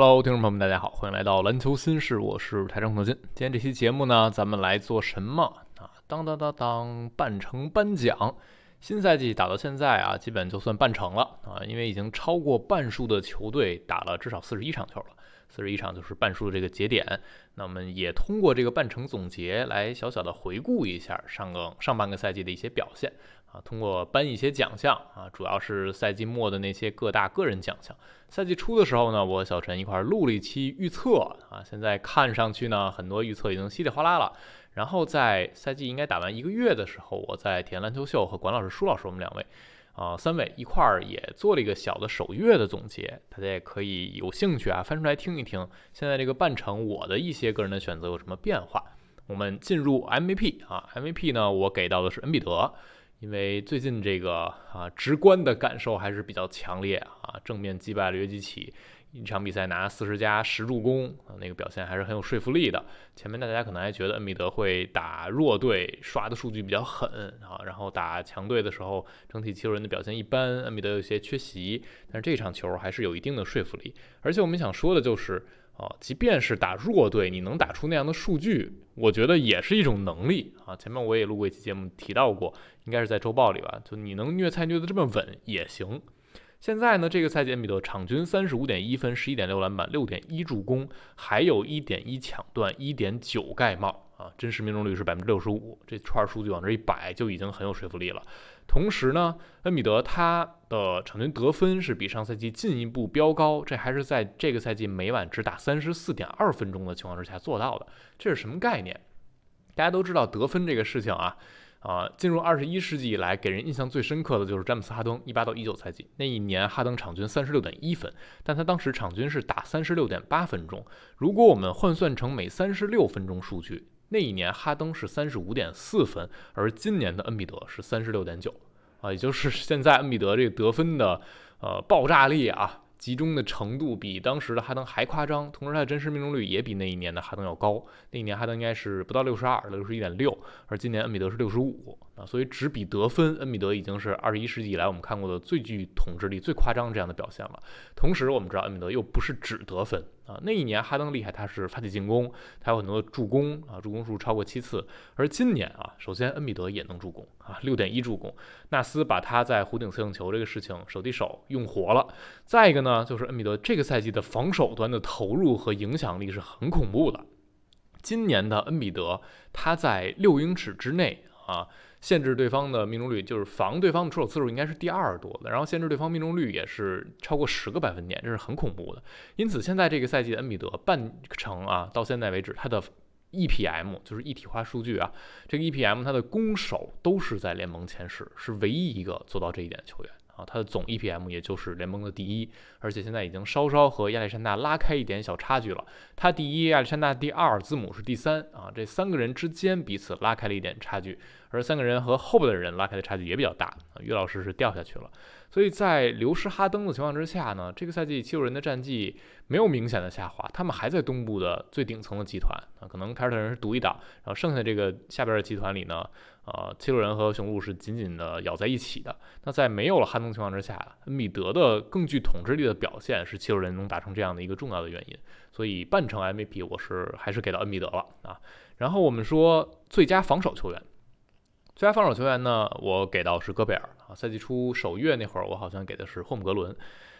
Hello，听众朋友们，大家好，欢迎来到篮球新事，我是台长孔德金。今天这期节目呢，咱们来做什么啊？当当当当，半程颁奖。新赛季打到现在啊，基本就算半程了啊，因为已经超过半数的球队打了至少四十一场球了，四十一场就是半数的这个节点。那我们也通过这个半程总结来小小的回顾一下上个上半个赛季的一些表现啊，通过颁一些奖项啊，主要是赛季末的那些各大个人奖项。赛季初的时候呢，我和小陈一块录了一期预测啊，现在看上去呢，很多预测已经稀里哗啦了。然后在赛季应该打完一个月的时候，我在体验篮球秀和管老师、舒老师我们两位，啊，三位一块儿也做了一个小的首月的总结，大家也可以有兴趣啊翻出来听一听。现在这个半程我的一些个人的选择有什么变化？我们进入 MVP 啊，MVP 呢，我给到的是恩比德，因为最近这个啊直观的感受还是比较强烈啊，正面击败了约基奇。一场比赛拿四十加十助攻啊，那个表现还是很有说服力的。前面大家可能还觉得恩比德会打弱队，刷的数据比较狠啊，然后打强队的时候，整体七六人的表现一般，恩比德有些缺席。但是这场球还是有一定的说服力。而且我们想说的就是，啊，即便是打弱队，你能打出那样的数据，我觉得也是一种能力啊。前面我也录过一期节目提到过，应该是在周报里吧，就你能虐菜虐得这么稳也行。现在呢，这个赛季恩比德场均三十五点一分，十一点六篮板，六点一助攻，还有一点一抢断，一点九盖帽啊，真实命中率是百分之六十五。这串数据往这一摆，就已经很有说服力了。同时呢，恩比德他的场均得分是比上赛季进一步飙高，这还是在这个赛季每晚只打三十四点二分钟的情况之下做到的。这是什么概念？大家都知道得分这个事情啊。啊，进入二十一世纪以来，给人印象最深刻的就是詹姆斯哈登，一八到一九赛季那一年，哈登场均三十六点一分，但他当时场均是打三十六点八分钟。如果我们换算成每三十六分钟数据，那一年哈登是三十五点四分，而今年的恩比德是三十六点九，啊，也就是现在恩比德这个得分的呃爆炸力啊。集中的程度比当时的哈登还夸张，同时他的真实命中率也比那一年的哈登要高。那一年哈登应该是不到六十二，六十一点六，而今年恩比德是六十五啊，所以只比得分，恩比德已经是二十一世纪以来我们看过的最具统治力、最夸张这样的表现了。同时，我们知道恩比德又不是只得分。啊，那一年哈登厉害，他是发起进攻，他有很多助攻啊，助攻数超过七次。而今年啊，首先恩比德也能助攻啊，六点一助攻。纳斯把他在弧顶策应球这个事情手递手用活了。再一个呢，就是恩比德这个赛季的防守端的投入和影响力是很恐怖的。今年的恩比德他在六英尺之内啊。限制对方的命中率，就是防对方的出手次数应该是第二多的，然后限制对方命中率也是超过十个百分点，这是很恐怖的。因此，现在这个赛季的恩比德半程啊，到现在为止，他的 EPM 就是一体化数据啊，这个 EPM 他的攻守都是在联盟前十，是唯一一个做到这一点的球员。啊，他的总 EPM 也就是联盟的第一，而且现在已经稍稍和亚历山大拉开一点小差距了。他第一，亚历山大第二，字母是第三啊，这三个人之间彼此拉开了一点差距，而三个人和后边的人拉开的差距也比较大啊。于老师是掉下去了，所以在流失哈登的情况之下呢，这个赛季七六人的战绩没有明显的下滑，他们还在东部的最顶层的集团啊，可能凯尔特人是独一档，然后剩下这个下边的集团里呢。呃，七六人和雄鹿是紧紧的咬在一起的。那在没有了哈登情况之下，恩比德的更具统治力的表现是七六人能达成这样的一个重要的原因。所以半程 MVP 我是还是给到恩比德了啊。然后我们说最佳防守球员，最佳防守球员呢，我给到是戈贝尔啊。赛季初首月那会儿，我好像给的是霍姆格伦。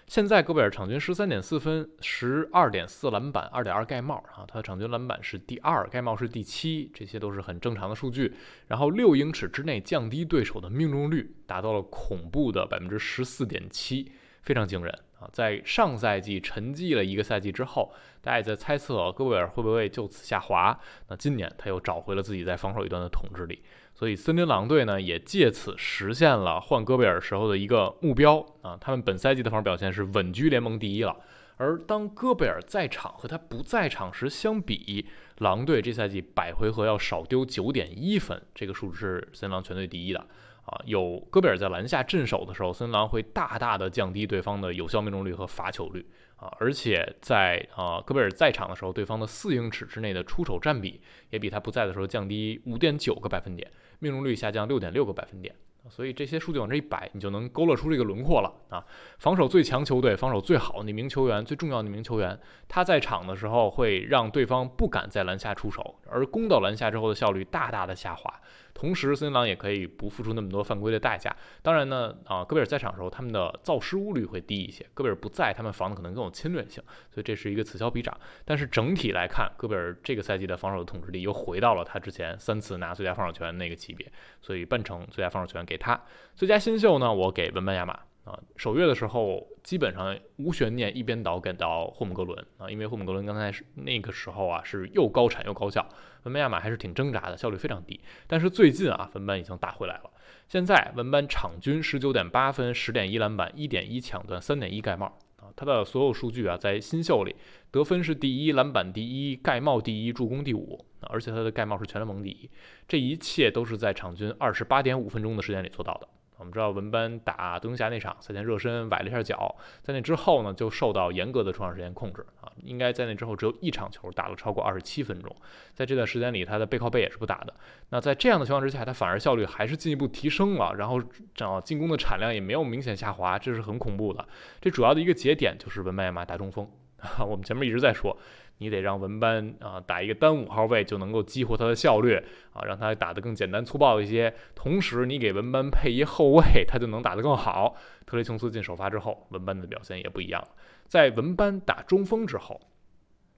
现在戈贝尔场均十三点四分，十二点四篮板，二点二盖帽啊，他的场均篮板是第二，盖帽是第七，这些都是很正常的数据。然后六英尺之内降低对手的命中率达到了恐怖的百分之十四点七，非常惊人啊！在上赛季沉寂了一个赛季之后，大家也在猜测戈贝尔会不会就此下滑。那今年他又找回了自己在防守一端的统治力。所以森林狼队呢，也借此实现了换戈贝尔时候的一个目标啊。他们本赛季的防守表现是稳居联盟第一了。而当戈贝尔在场和他不在场时相比，狼队这赛季百回合要少丢九点一分，这个数值是森林狼全队第一的啊。有戈贝尔在篮下镇守的时候，森林狼会大大的降低对方的有效命中率和罚球率。啊，而且在啊戈贝尔在场的时候，对方的四英尺之内的出手占比也比他不在的时候降低五点九个百分点，命中率下降六点六个百分点。所以这些数据往这一摆，你就能勾勒出这个轮廓了啊。防守最强球队，防守最好那名球员，最重要的名球员，他在场的时候会让对方不敢在篮下出手，而攻到篮下之后的效率大大的下滑。同时，森林狼也可以不付出那么多犯规的代价。当然呢，啊，戈贝尔在场的时候，他们的造失误率会低一些。戈贝尔不在，他们防的可能更有侵略性，所以这是一个此消彼长。但是整体来看，戈贝尔这个赛季的防守的统治力又回到了他之前三次拿最佳防守权那个级别，所以半程最佳防守权给他。最佳新秀呢，我给文班亚马。啊，首月的时候基本上无悬念一边倒给到霍姆格伦啊，因为霍姆格伦刚才是那个时候啊是又高产又高效，文班亚马还是挺挣扎的，效率非常低。但是最近啊，文班已经打回来了。现在文班场均十九点八分、十点一篮板、一点一抢断、三点一盖帽啊，他的所有数据啊在新秀里得分是第一，篮板第一，盖帽第一，助攻第五啊，而且他的盖帽是全联盟第一，这一切都是在场均二十八点五分钟的时间里做到的。我们知道文班打独行侠那场赛前热身崴了一下脚，在那之后呢就受到严格的出场时间控制啊，应该在那之后只有一场球打了超过二十七分钟，在这段时间里他的背靠背也是不打的。那在这样的情况之下，他反而效率还是进一步提升了，然后啊进攻的产量也没有明显下滑，这是很恐怖的。这主要的一个节点就是文班亚马打中锋啊，我们前面一直在说。你得让文班啊打一个单五号位就能够激活他的效率啊，让他打得更简单粗暴一些。同时，你给文班配一后卫，他就能打得更好。特雷琼斯进首发之后，文班的表现也不一样了。在文班打中锋之后，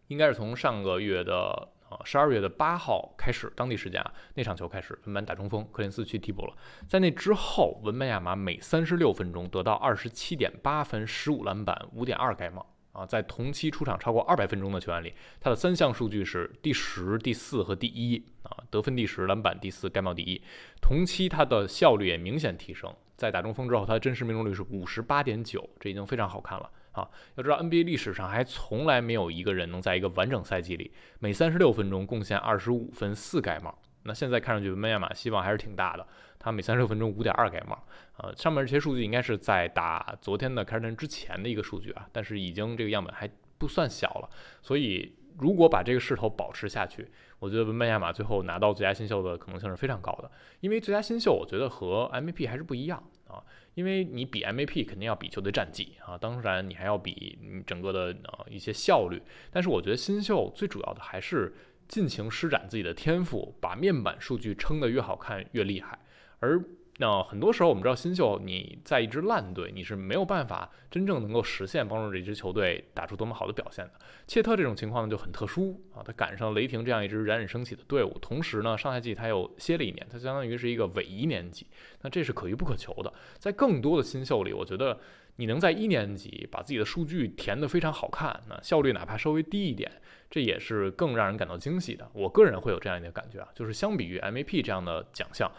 应该是从上个月的啊十二月的八号开始，当地时间啊那场球开始，文班打中锋，克林斯去替补了。在那之后，文班亚马每三十六分钟得到二十七点八分、十五篮板、五点二盖帽。啊，在同期出场超过二百分钟的球员里，他的三项数据是第十、第四和第一啊，得分第十，篮板第四，盖帽第一。同期他的效率也明显提升，在打中锋之后，他的真实命中率是五十八点九，这已经非常好看了啊。要知道 NBA 历史上还从来没有一个人能在一个完整赛季里每三十六分钟贡献二十五分四盖帽。那现在看上去梅亚马希望还是挺大的，他每三十六分钟五点二盖帽，呃，上面这些数据应该是在打昨天的凯尔特人之前的一个数据啊，但是已经这个样本还不算小了，所以如果把这个势头保持下去，我觉得文班亚马最后拿到最佳新秀的可能性是非常高的，因为最佳新秀我觉得和 MVP 还是不一样啊，因为你比 MVP 肯定要比球队战绩啊，当然你还要比你整个的呃一些效率，但是我觉得新秀最主要的还是。尽情施展自己的天赋，把面板数据撑得越好看越厉害。而那很多时候，我们知道新秀你在一支烂队，你是没有办法真正能够实现帮助这支球队打出多么好的表现的。切特这种情况呢就很特殊啊，他赶上雷霆这样一支冉冉升起的队伍，同时呢上赛季他又歇了一年，他相当于是一个伪一年级，那这是可遇不可求的。在更多的新秀里，我觉得。你能在一年级把自己的数据填得非常好看，那效率哪怕稍微低一点，这也是更让人感到惊喜的。我个人会有这样一个感觉啊，就是相比于 MVP 这样的奖项，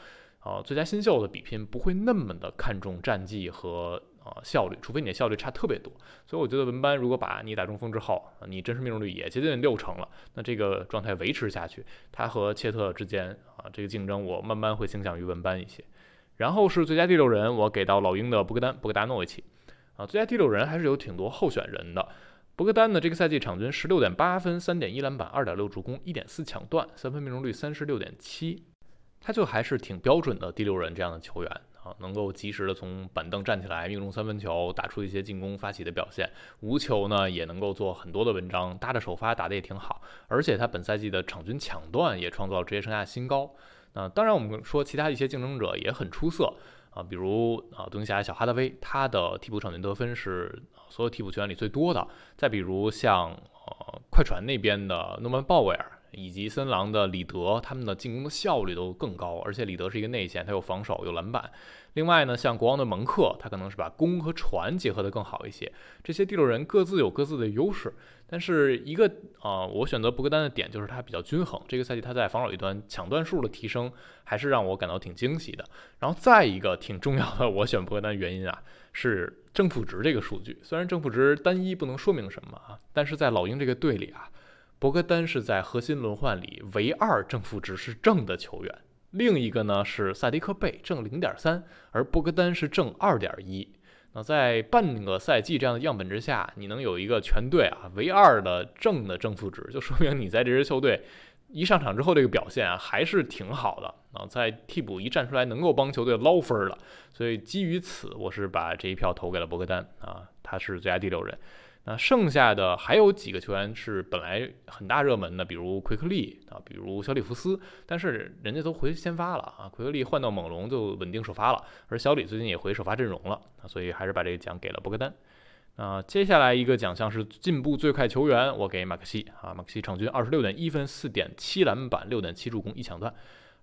啊，最佳新秀的比拼不会那么的看重战绩和呃效率，除非你的效率差特别多。所以我觉得文班如果把你打中锋之后，你真实命中率也接近六成了，那这个状态维持下去，他和切特之间啊这个竞争，我慢慢会倾向于文班一些。然后是最佳第六人，我给到老鹰的博格丹·博格达诺维奇。啊，最佳第六人还是有挺多候选人的。博格丹呢，这个赛季场均十六点八分、三点一篮板、二点六助攻、一点四抢断、三分命中率三十六点七，他就还是挺标准的第六人这样的球员啊，能够及时的从板凳站起来命中三分球，打出一些进攻发起的表现，无球呢也能够做很多的文章，搭着首发打得也挺好，而且他本赛季的场均抢断也创造职业生涯新高。那当然，我们说其他一些竞争者也很出色。啊，比如啊，独行侠小哈德威，他的替补场均得分是所有替补球员里最多的。再比如像呃快船那边的诺曼鲍威尔。以及森狼的里德，他们的进攻的效率都更高，而且里德是一个内线，他有防守，有篮板。另外呢，像国王的蒙克，他可能是把攻和传结合得更好一些。这些第六人各自有各自的优势，但是一个啊，我选择博格丹的点就是他比较均衡。这个赛季他在防守一端抢断数的提升，还是让我感到挺惊喜的。然后再一个挺重要的，我选博格丹原因啊，是正负值这个数据。虽然正负值单一不能说明什么啊，但是在老鹰这个队里啊。博格丹是在核心轮换里唯二正负值是正的球员，另一个呢是萨迪克贝正零点三，而博格丹是正二点一。那在半个赛季这样的样本之下，你能有一个全队啊唯二的正的正负值，就说明你在这支球队一上场之后这个表现啊还是挺好的啊，在替补一站出来能够帮球队捞分的，所以基于此，我是把这一票投给了博格丹啊，他是最佳第六人。那剩下的还有几个球员是本来很大热门的，比如奎克利啊，比如小里弗斯，但是人家都回先发了啊，奎克利换到猛龙就稳定首发了，而小里最近也回首发阵容了啊，所以还是把这个奖给了博格丹。那，接下来一个奖项是进步最快球员，我给马克西啊，马克西场均二十六点一分、四点七篮板、六点七助攻、一抢断。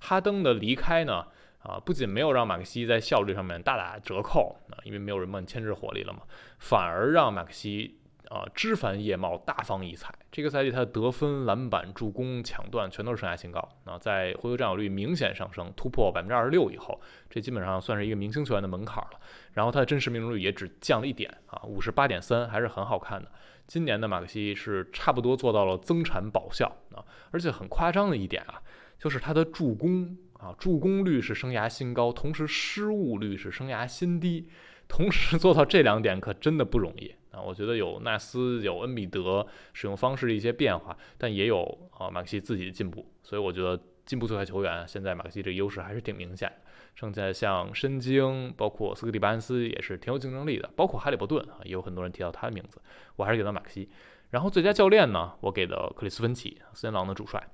哈登的离开呢，啊，不仅没有让马克西在效率上面大打折扣啊，因为没有人帮你牵制火力了嘛，反而让马克西。啊，枝繁叶茂，大放异彩。这个赛季他的得分、篮板、助攻、抢断全都是生涯新高。啊，在回合占有率明显上升，突破百分之二十六以后，这基本上算是一个明星球员的门槛了。然后他的真实命中率也只降了一点啊，五十八点三，还是很好看的。今年的马克西是差不多做到了增产保效啊，而且很夸张的一点啊，就是他的助攻啊，助攻率是生涯新高，同时失误率是生涯新低。同时做到这两点可真的不容易我觉得有纳斯、有恩比德使用方式的一些变化，但也有啊马克西自己的进步，所以我觉得进步最快球员现在马克西这个优势还是挺明显的。剩下像申京，包括斯科蒂·巴恩斯也是挺有竞争力的，包括哈利伯顿啊，也有很多人提到他的名字，我还是给到马克西。然后最佳教练呢，我给的克里斯芬奇，森狼的主帅。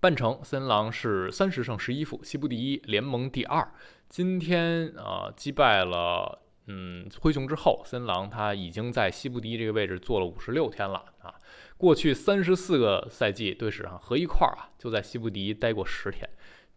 半程森狼是三十胜十一负，西部第一，联盟第二。今天啊击败了。嗯，灰熊之后，森狼他已经在西部第一这个位置坐了五十六天了啊。过去三十四个赛季队史上合一块儿啊，就在西部第一待过十天。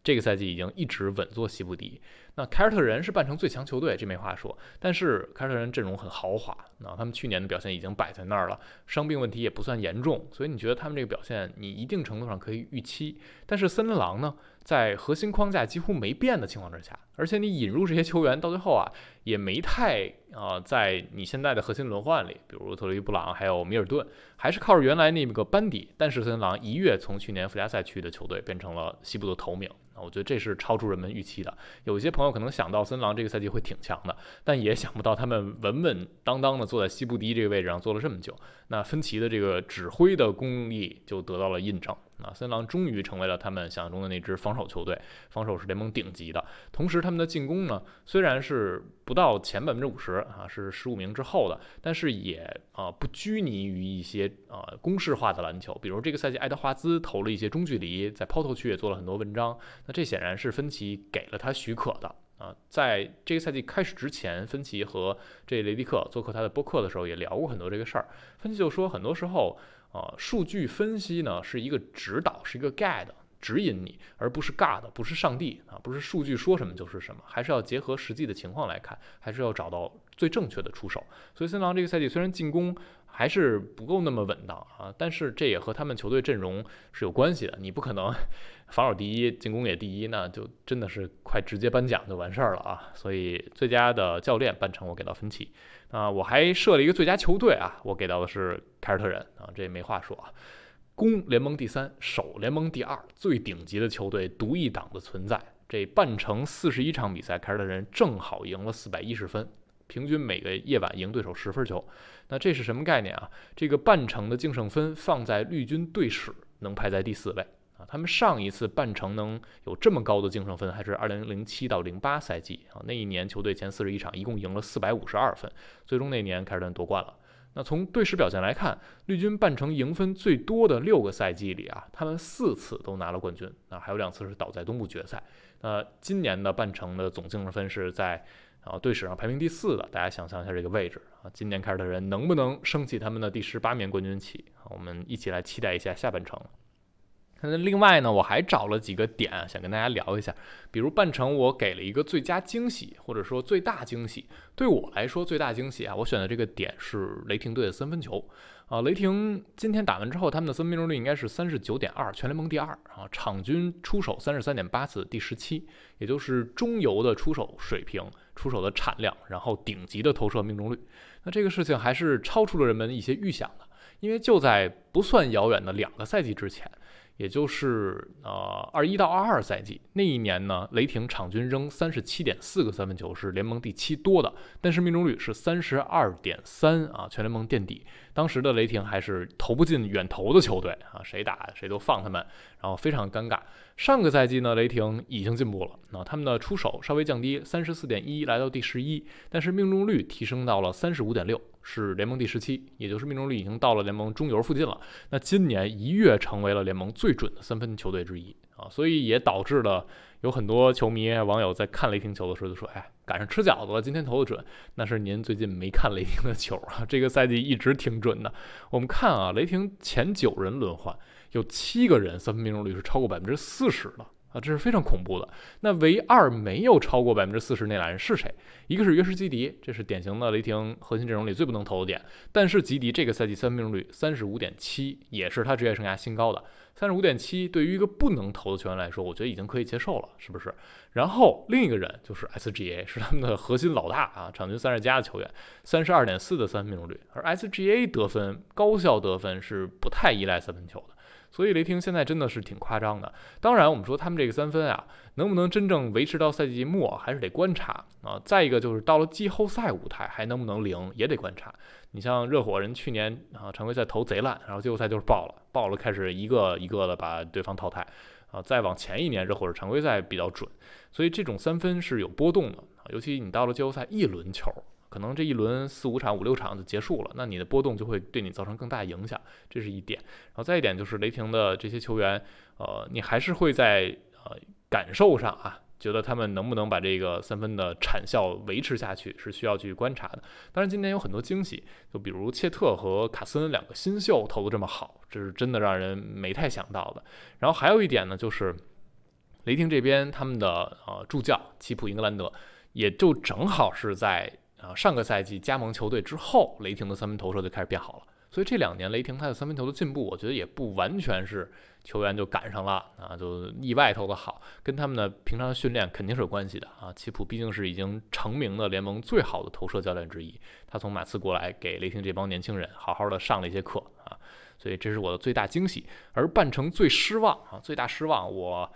这个赛季已经一直稳坐西部第一。那凯尔特人是半程最强球队，这没话说。但是凯尔特人阵容很豪华，那他们去年的表现已经摆在那儿了，伤病问题也不算严重，所以你觉得他们这个表现，你一定程度上可以预期。但是森林狼呢，在核心框架几乎没变的情况之下，而且你引入这些球员到最后啊，也没太啊，在你现在的核心轮换里，比如特雷布朗还有米尔顿，还是靠着原来那个班底。但是森林狼一跃从去年附加赛区的球队变成了西部的头名。我觉得这是超出人们预期的。有一些朋朋友可能想到森狼这个赛季会挺强的，但也想不到他们稳稳当当的坐在西部第一这个位置上坐了这么久。那芬奇的这个指挥的功力就得到了印证。啊，森林狼终于成为了他们想象中的那支防守球队，防守是联盟顶级的。同时，他们的进攻呢，虽然是不到前百分之五十啊，是十五名之后的，但是也啊不拘泥于一些啊公式化的篮球。比如这个赛季，爱德华兹投了一些中距离，在抛投区也做了很多文章。那这显然是芬奇给了他许可的啊。在这个赛季开始之前，芬奇和这雷迪克做客他的播客的时候也聊过很多这个事儿。芬奇就说，很多时候。啊，数据分析呢是一个指导，是一个 guide，指引你，而不是 God，不是上帝啊，不是数据说什么就是什么，还是要结合实际的情况来看，还是要找到最正确的出手。所以森狼这个赛季虽然进攻还是不够那么稳当啊，但是这也和他们球队阵容是有关系的。你不可能防守第一，进攻也第一，那就真的是快直接颁奖就完事儿了啊。所以最佳的教练半程我给到分歧。啊，我还设了一个最佳球队啊，我给到的是凯尔特人啊，这也没话说啊，攻联盟第三，守联盟第二，最顶级的球队，独一档的存在。这半程四十一场比赛，凯尔特人正好赢了四百一十分，平均每个夜晚赢对手十分球。那这是什么概念啊？这个半程的净胜分放在绿军队史能排在第四位。他们上一次半程能有这么高的净胜分，还是二零零七到零八赛季啊？那一年球队前四十一场一共赢了四百五十二分，最终那年凯尔特人夺冠了。那从队史表现来看，绿军半程赢分最多的六个赛季里啊，他们四次都拿了冠军，那还有两次是倒在东部决赛。那今年的半程的总净胜分是在啊队史上排名第四的，大家想象一下这个位置啊，今年凯尔特人能不能升起他们的第十八面冠军旗？我们一起来期待一下下半程。那另外呢，我还找了几个点想跟大家聊一下，比如半程我给了一个最佳惊喜，或者说最大惊喜。对我来说，最大惊喜啊，我选的这个点是雷霆队的三分球啊。雷霆今天打完之后，他们的三分命中率应该是三十九点二，全联盟第二啊，场均出手三十三点八次，第十七，也就是中游的出手水平、出手的产量，然后顶级的投射命中率。那这个事情还是超出了人们一些预想的，因为就在不算遥远的两个赛季之前。也就是呃二一到二二赛季那一年呢，雷霆场均扔三十七点四个三分球，是联盟第七多的，但是命中率是三十二点三啊，全联盟垫底。当时的雷霆还是投不进远投的球队啊，谁打谁都放他们，然后非常尴尬。上个赛季呢，雷霆已经进步了，那他们的出手稍微降低，三十四点一来到第十一，但是命中率提升到了三十五点六。是联盟第十七，也就是命中率已经到了联盟中游附近了。那今年一跃成为了联盟最准的三分球队之一啊，所以也导致了有很多球迷网友在看雷霆球的时候就说：“哎，赶上吃饺子了，今天投的准。”那是您最近没看雷霆的球啊，这个赛季一直挺准的。我们看啊，雷霆前九人轮换有七个人三分命中率是超过百分之四十的。啊，这是非常恐怖的。那唯二没有超过百分之四十那俩人是谁？一个是约什基迪，这是典型的雷霆核心阵容里最不能投的点。但是吉迪这个赛季三分命中率三十五点七，也是他职业生涯新高的。三十五点七对于一个不能投的球员来说，我觉得已经可以接受了，是不是？然后另一个人就是 SGA，是他们的核心老大啊，场均三十加的球员，三十二点四的三分命中率。而 SGA 得分高效得分是不太依赖三分球的。所以雷霆现在真的是挺夸张的。当然，我们说他们这个三分啊，能不能真正维持到赛季末，还是得观察啊。再一个就是到了季后赛舞台，还能不能灵，也得观察。你像热火人去年啊，常规赛投贼烂，然后季后赛就是爆了，爆了开始一个一个的把对方淘汰啊。再往前一年，热火是常规赛比较准，所以这种三分是有波动的啊。尤其你到了季后赛一轮球。可能这一轮四五场、五六场就结束了，那你的波动就会对你造成更大影响，这是一点。然后再一点就是雷霆的这些球员，呃，你还是会在呃感受上啊，觉得他们能不能把这个三分的产效维持下去，是需要去观察的。当然，今年有很多惊喜，就比如切特和卡森两个新秀投的这么好，这是真的让人没太想到的。然后还有一点呢，就是雷霆这边他们的呃助教齐普英格兰德，也就正好是在。啊，上个赛季加盟球队之后，雷霆的三分投射就开始变好了。所以这两年雷霆他的三分球的进步，我觉得也不完全是球员就赶上了啊，就意外投的好，跟他们的平常训练肯定是有关系的啊。齐普毕竟是已经成名的联盟最好的投射教练之一，他从马刺过来给雷霆这帮年轻人好好的上了一些课啊，所以这是我的最大惊喜。而半程最失望啊，最大失望我。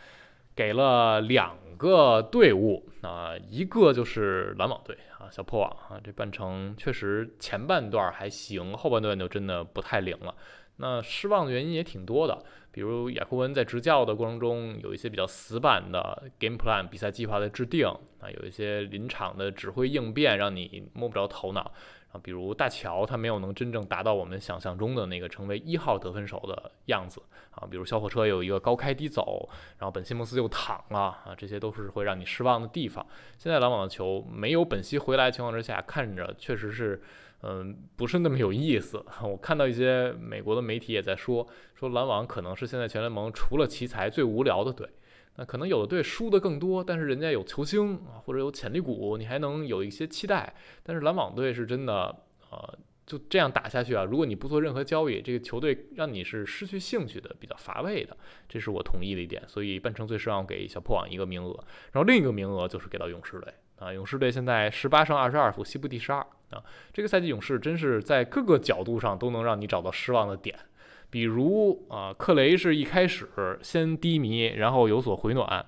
给了两个队伍啊，一个就是篮网队啊，小破网啊，这半程确实前半段还行，后半段就真的不太灵了。那失望的原因也挺多的，比如雅库文在执教的过程中有一些比较死板的 game plan 比赛计划的制定啊，有一些临场的指挥应变让你摸不着头脑。比如大乔，他没有能真正达到我们想象中的那个成为一号得分手的样子啊。比如小火车有一个高开低走，然后本西蒙斯又躺了啊，这些都是会让你失望的地方。现在篮网的球没有本西回来的情况之下，看着确实是，嗯，不是那么有意思。我看到一些美国的媒体也在说，说篮网可能是现在全联盟除了奇才最无聊的队。那可能有的队输的更多，但是人家有球星啊，或者有潜力股，你还能有一些期待。但是篮网队是真的，呃，就这样打下去啊。如果你不做任何交易，这个球队让你是失去兴趣的，比较乏味的，这是我同意的一点。所以半程最失望给小破网一个名额，然后另一个名额就是给到勇士队啊。勇士队现在十八胜二十二负，西部第十二啊。这个赛季勇士真是在各个角度上都能让你找到失望的点。比如啊，克雷是一开始先低迷，然后有所回暖，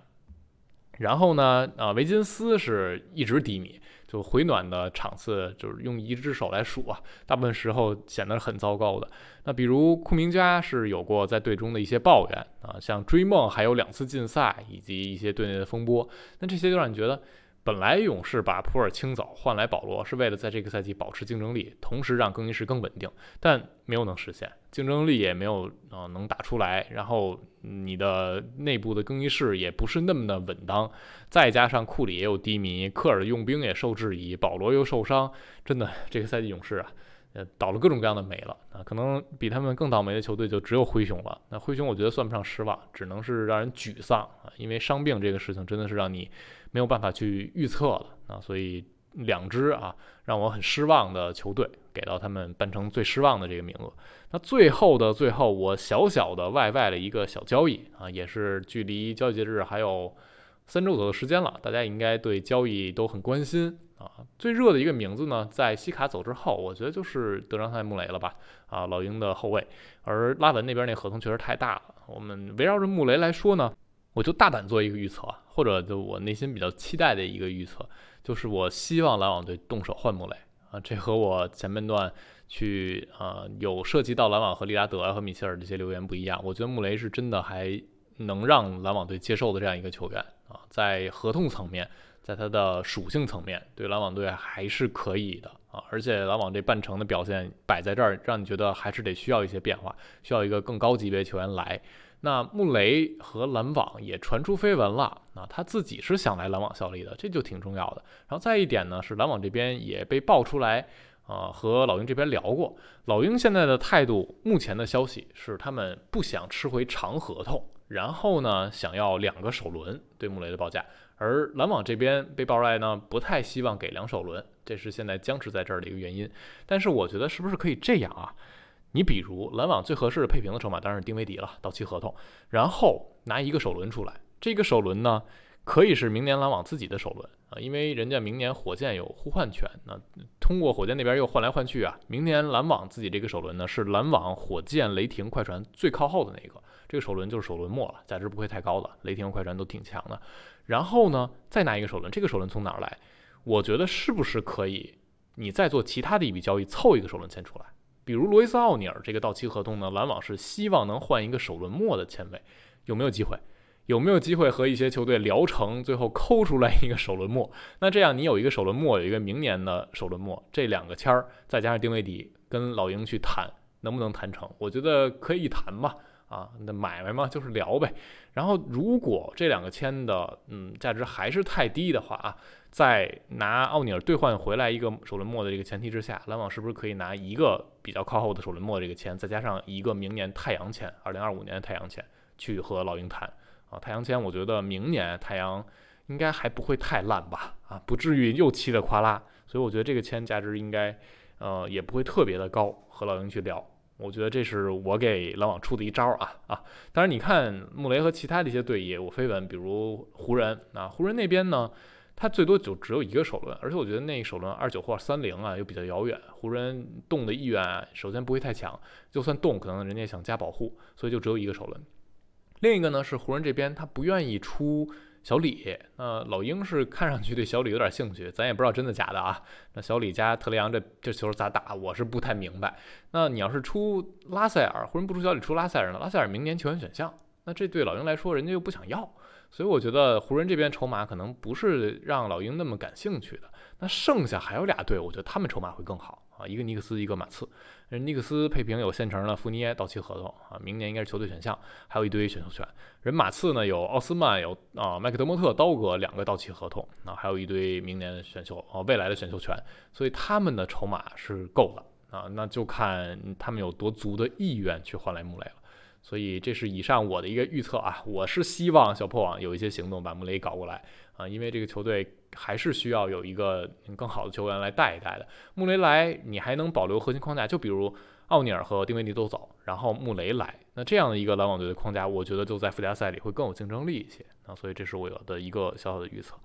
然后呢，啊，维金斯是一直低迷，就回暖的场次就是用一只手来数啊，大部分时候显得很糟糕的。那比如库明加是有过在队中的一些抱怨啊，像追梦还有两次禁赛以及一些队内的风波，那这些就让你觉得。本来勇士把普尔清走换来保罗，是为了在这个赛季保持竞争力，同时让更衣室更稳定，但没有能实现，竞争力也没有啊能打出来。然后你的内部的更衣室也不是那么的稳当，再加上库里也有低迷，科尔的用兵也受质疑，保罗又受伤，真的这个赛季勇士啊。呃，倒了各种各样的霉了啊！可能比他们更倒霉的球队就只有灰熊了。那灰熊我觉得算不上失望，只能是让人沮丧啊！因为伤病这个事情真的是让你没有办法去预测了啊！所以两支啊让我很失望的球队给到他们半程最失望的这个名额。那最后的最后，我小小的外外的一个小交易啊，也是距离交易截止还有三周左右时间了，大家应该对交易都很关心啊。最热的一个名字呢，在西卡走之后，我觉得就是德章泰·穆雷了吧？啊，老鹰的后卫。而拉文那边那合同确实太大了。我们围绕着穆雷来说呢，我就大胆做一个预测，或者就我内心比较期待的一个预测，就是我希望篮网队动手换穆雷啊。这和我前半段去啊有涉及到篮网和利拉德和米切尔这些留言不一样。我觉得穆雷是真的还能让篮网队接受的这样一个球员。啊，在合同层面，在他的属性层面，对篮网队还是可以的啊。而且篮网这半程的表现摆在这儿，让你觉得还是得需要一些变化，需要一个更高级别球员来。那穆雷和篮网也传出绯闻了，啊，他自己是想来篮网效力的，这就挺重要的。然后再一点呢，是篮网这边也被爆出来，啊，和老鹰这边聊过。老鹰现在的态度，目前的消息是他们不想吃回长合同。然后呢，想要两个首轮对穆雷的报价，而篮网这边被爆出来呢，不太希望给两首轮，这是现在僵持在这儿的一个原因。但是我觉得是不是可以这样啊？你比如篮网最合适的配平的筹码当然是丁威迪了，到期合同，然后拿一个首轮出来，这个首轮呢？可以是明年篮网自己的首轮啊，因为人家明年火箭有互换权，那通过火箭那边又换来换去啊。明年篮网自己这个首轮呢，是篮网、火箭、雷霆、快船最靠后的那一个，这个首轮就是首轮末了，价值不会太高的。雷霆、快船都挺强的。然后呢，再拿一个首轮，这个首轮从哪儿来？我觉得是不是可以，你再做其他的一笔交易，凑一个首轮签出来？比如罗伊斯·奥尼尔这个到期合同呢，篮网是希望能换一个首轮末的签位，有没有机会？有没有机会和一些球队聊成，最后抠出来一个首轮末？那这样你有一个首轮末，有一个明年的首轮末，这两个签儿再加上丁威迪，跟老鹰去谈，能不能谈成？我觉得可以谈吧。啊，那买卖嘛就是聊呗。然后如果这两个签的，嗯，价值还是太低的话啊，在拿奥尼尔兑换回来一个首轮末的这个前提之下，篮网是不是可以拿一个比较靠后的首轮末这个签，再加上一个明年太阳签，二零二五年的太阳签，去和老鹰谈？啊，太阳签，我觉得明年太阳应该还不会太烂吧？啊，不至于又气得夸拉，所以我觉得这个签价值应该，呃，也不会特别的高。和老鹰去聊，我觉得这是我给篮网出的一招啊啊！当然，你看穆雷和其他的一些队也有绯闻，比如湖人啊，湖人那边呢，他最多就只有一个首轮，而且我觉得那一首轮二九或三零啊又比较遥远，湖人动的意愿首先不会太强，就算动，可能人家想加保护，所以就只有一个首轮。另一个呢是湖人这边，他不愿意出小李。那老鹰是看上去对小李有点兴趣，咱也不知道真的假的啊。那小李加特雷杨这这球咋打，我是不太明白。那你要是出拉塞尔，湖人不出小李出拉塞尔呢？拉塞尔明年球员选项，那这对老鹰来说，人家又不想要。所以我觉得湖人这边筹码可能不是让老鹰那么感兴趣的。那剩下还有俩队，我觉得他们筹码会更好啊，一个尼克斯，一个马刺。人尼克斯配平有现成的福尼耶到期合同啊，明年应该是球队选项，还有一堆选秀权。人马刺呢有奥斯曼，有啊麦克德莫特、刀哥两个到期合同啊，还有一堆明年选秀啊未来的选秀权，所以他们的筹码是够的啊，那就看他们有多足的意愿去换来穆雷了。所以这是以上我的一个预测啊，我是希望小破网有一些行动把穆雷搞过来啊，因为这个球队还是需要有一个更好的球员来带一带的。穆雷来，你还能保留核心框架，就比如奥尼尔和丁威迪都走，然后穆雷来，那这样的一个篮网队的框架，我觉得就在附加赛里会更有竞争力一些啊。所以这是我的一个小小的预测。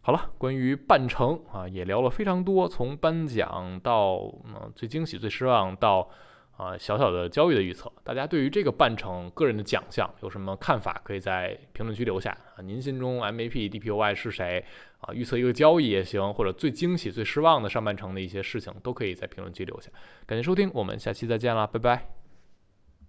好了，关于半程啊，也聊了非常多，从颁奖到嗯最惊喜、最失望到。啊，小小的交易的预测，大家对于这个半程个人的奖项有什么看法？可以在评论区留下啊。您心中 MVP、DPOY 是谁？啊，预测一个交易也行，或者最惊喜、最失望的上半程的一些事情，都可以在评论区留下。感谢收听，我们下期再见啦，拜拜。